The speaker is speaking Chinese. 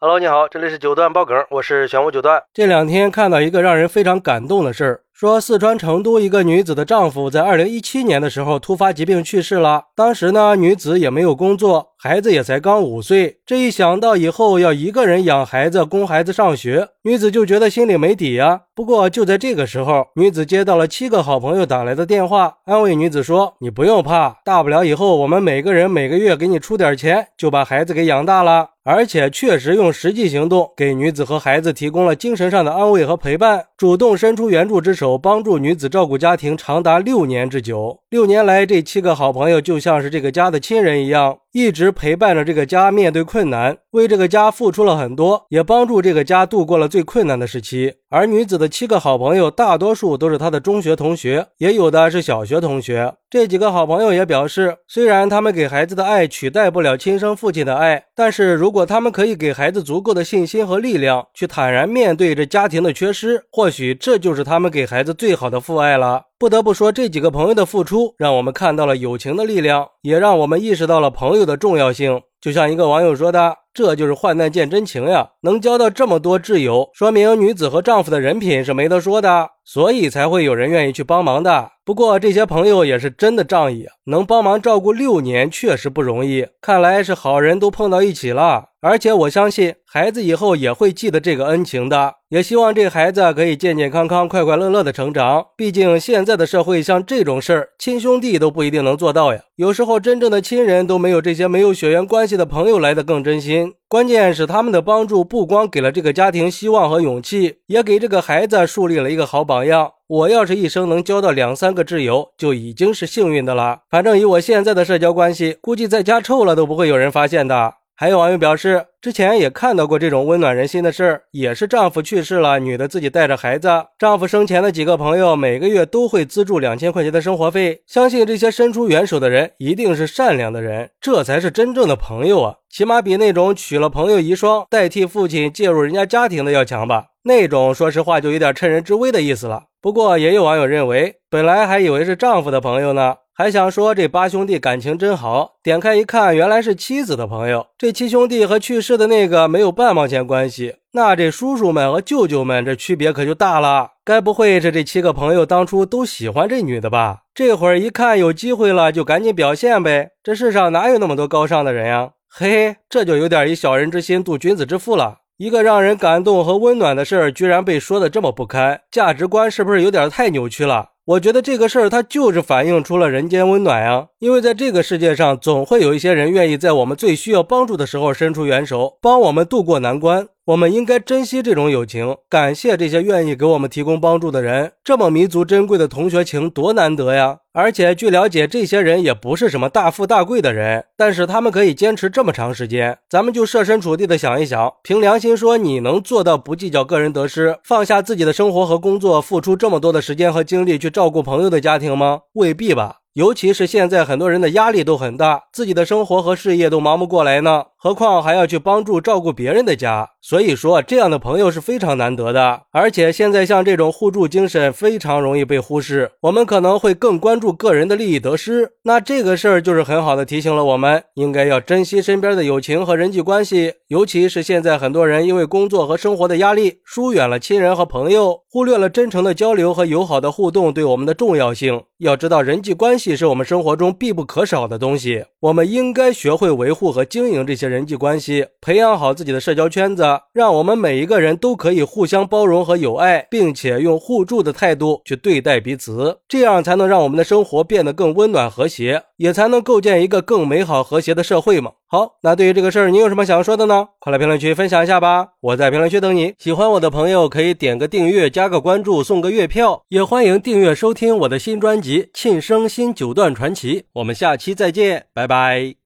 Hello，你好，这里是九段爆梗，我是玄武九段。这两天看到一个让人非常感动的事儿，说四川成都一个女子的丈夫在二零一七年的时候突发疾病去世了。当时呢，女子也没有工作，孩子也才刚五岁。这一想到以后要一个人养孩子、供孩子上学，女子就觉得心里没底呀。不过就在这个时候，女子接到了七个好朋友打来的电话，安慰女子说：“你不用怕，大不了以后我们每个人每个月给你出点钱，就把孩子给养大了。”而且确实用实际行动给女子和孩子提供了精神上的安慰和陪伴，主动伸出援助之手，帮助女子照顾家庭长达六年之久。六年来，这七个好朋友就像是这个家的亲人一样，一直陪伴着这个家面对困难，为这个家付出了很多，也帮助这个家度过了最困难的时期。而女子的七个好朋友，大多数都是她的中学同学，也有的是小学同学。这几个好朋友也表示，虽然他们给孩子的爱取代不了亲生父亲的爱，但是如果他们可以给孩子足够的信心和力量，去坦然面对这家庭的缺失，或许这就是他们给孩子最好的父爱了。不得不说，这几个朋友的付出，让我们看到了友情的力量，也让我们意识到了朋友的重要性。就像一个网友说的：“这就是患难见真情呀！能交到这么多挚友，说明女子和丈夫的人品是没得说的，所以才会有人愿意去帮忙的。不过这些朋友也是真的仗义，能帮忙照顾六年，确实不容易。看来是好人都碰到一起了。”而且我相信孩子以后也会记得这个恩情的，也希望这孩子可以健健康康、快快乐乐的成长。毕竟现在的社会，像这种事儿，亲兄弟都不一定能做到呀。有时候真正的亲人都没有这些没有血缘关系的朋友来的更真心。关键是他们的帮助不光给了这个家庭希望和勇气，也给这个孩子树立了一个好榜样。我要是一生能交到两三个挚友，就已经是幸运的了。反正以我现在的社交关系，估计在家臭了都不会有人发现的。还有网友表示，之前也看到过这种温暖人心的事儿，也是丈夫去世了，女的自己带着孩子，丈夫生前的几个朋友每个月都会资助两千块钱的生活费。相信这些伸出援手的人一定是善良的人，这才是真正的朋友啊！起码比那种娶了朋友遗孀，代替父亲介入人家家庭的要强吧？那种说实话就有点趁人之危的意思了。不过也有网友认为，本来还以为是丈夫的朋友呢。还想说这八兄弟感情真好，点开一看，原来是妻子的朋友。这七兄弟和去世的那个没有半毛钱关系，那这叔叔们和舅舅们这区别可就大了。该不会是这七个朋友当初都喜欢这女的吧？这会儿一看有机会了，就赶紧表现呗。这世上哪有那么多高尚的人呀？嘿嘿，这就有点以小人之心度君子之腹了。一个让人感动和温暖的事儿，居然被说的这么不堪，价值观是不是有点太扭曲了？我觉得这个事儿它就是反映出了人间温暖呀，因为在这个世界上，总会有一些人愿意在我们最需要帮助的时候伸出援手，帮我们渡过难关。我们应该珍惜这种友情，感谢这些愿意给我们提供帮助的人。这么弥足珍贵的同学情多难得呀！而且据了解，这些人也不是什么大富大贵的人，但是他们可以坚持这么长时间。咱们就设身处地的想一想，凭良心说，你能做到不计较个人得失，放下自己的生活和工作，付出这么多的时间和精力去照顾朋友的家庭吗？未必吧。尤其是现在很多人的压力都很大，自己的生活和事业都忙不过来呢，何况还要去帮助照顾别人的家。所以说，这样的朋友是非常难得的。而且现在像这种互助精神非常容易被忽视，我们可能会更关注个人的利益得失。那这个事儿就是很好的提醒了我们，应该要珍惜身边的友情和人际关系。尤其是现在很多人因为工作和生活的压力，疏远了亲人和朋友，忽略了真诚的交流和友好的互动对我们的重要性。要知道，人际关系。是我们生活中必不可少的东西，我们应该学会维护和经营这些人际关系，培养好自己的社交圈子，让我们每一个人都可以互相包容和友爱，并且用互助的态度去对待彼此，这样才能让我们的生活变得更温暖和谐，也才能构建一个更美好和谐的社会嘛。好，那对于这个事儿，你有什么想说的呢？快来评论区分享一下吧！我在评论区等你。喜欢我的朋友可以点个订阅，加个关注，送个月票，也欢迎订阅收听我的新专辑《庆生新九段传奇》。我们下期再见，拜拜。